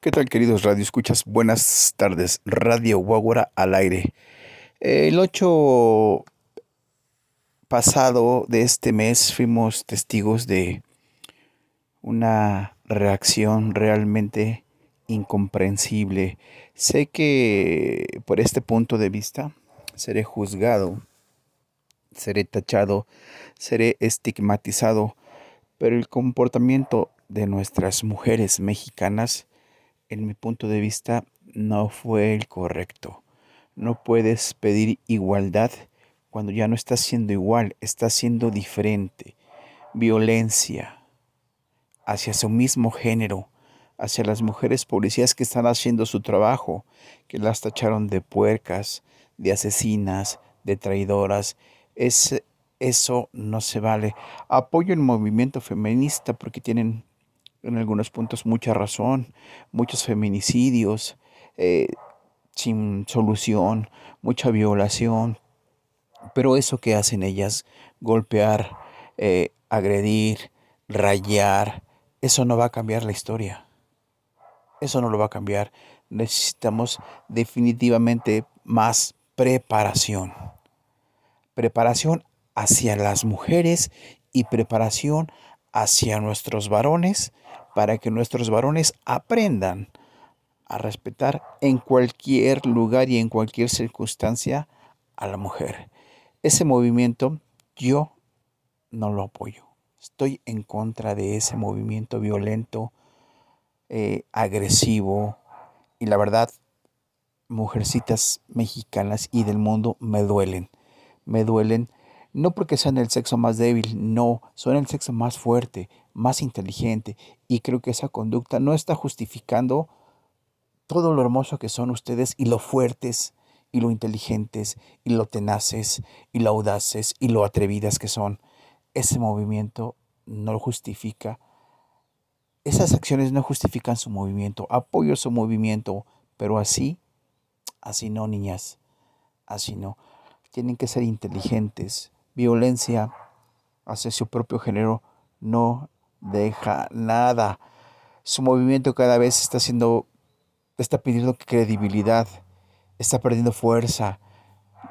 ¿Qué tal queridos Radio Escuchas? Buenas tardes, Radio Guaguara al aire. El 8 pasado de este mes fuimos testigos de una reacción realmente incomprensible. Sé que por este punto de vista seré juzgado, seré tachado, seré estigmatizado, pero el comportamiento de nuestras mujeres mexicanas en mi punto de vista, no fue el correcto. No puedes pedir igualdad cuando ya no estás siendo igual, estás siendo diferente. Violencia hacia su mismo género, hacia las mujeres policías que están haciendo su trabajo, que las tacharon de puercas, de asesinas, de traidoras. Es, eso no se vale. Apoyo el movimiento feminista porque tienen en algunos puntos mucha razón, muchos feminicidios eh, sin solución, mucha violación, pero eso que hacen ellas, golpear, eh, agredir, rayar, eso no va a cambiar la historia. Eso no lo va a cambiar. Necesitamos definitivamente más preparación. Preparación hacia las mujeres y preparación hacia nuestros varones para que nuestros varones aprendan a respetar en cualquier lugar y en cualquier circunstancia a la mujer. Ese movimiento yo no lo apoyo. Estoy en contra de ese movimiento violento, eh, agresivo y la verdad, mujercitas mexicanas y del mundo me duelen. Me duelen no porque sean el sexo más débil, no, son el sexo más fuerte, más inteligente. Y creo que esa conducta no está justificando todo lo hermoso que son ustedes y lo fuertes y lo inteligentes y lo tenaces y lo audaces y lo atrevidas que son. Ese movimiento no lo justifica. Esas acciones no justifican su movimiento. Apoyo su movimiento, pero así, así no, niñas. Así no. Tienen que ser inteligentes, violencia hacia su propio género no deja nada. Su movimiento cada vez está siendo, está pidiendo credibilidad, está perdiendo fuerza.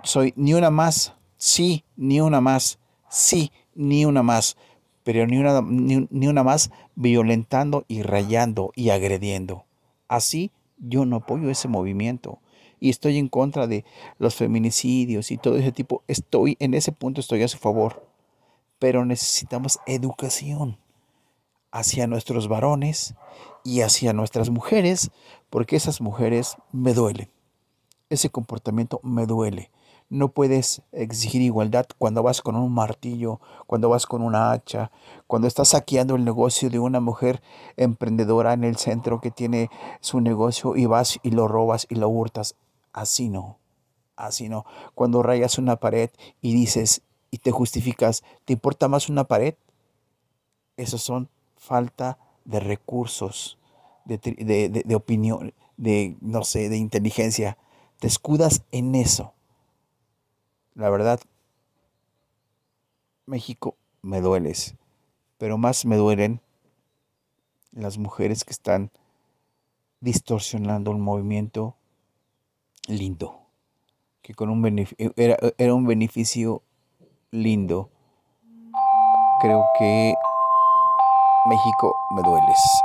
Soy ni una más, sí, ni una más, sí, ni una más, pero ni una, ni, ni una más violentando y rayando y agrediendo. Así yo no apoyo ese movimiento y estoy en contra de los feminicidios y todo ese tipo. Estoy en ese punto, estoy a su favor. Pero necesitamos educación hacia nuestros varones y hacia nuestras mujeres, porque esas mujeres me duelen. Ese comportamiento me duele. No puedes exigir igualdad cuando vas con un martillo, cuando vas con una hacha, cuando estás saqueando el negocio de una mujer emprendedora en el centro que tiene su negocio y vas y lo robas y lo hurtas. Así no, así no. Cuando rayas una pared y dices y te justificas, ¿te importa más una pared? Esos son falta de recursos, de, de opinión, de, no sé, de inteligencia. Te escudas en eso. La verdad, México me dueles, pero más me duelen las mujeres que están distorsionando el movimiento lindo, que con un era, era un beneficio lindo. Creo que México me dueles.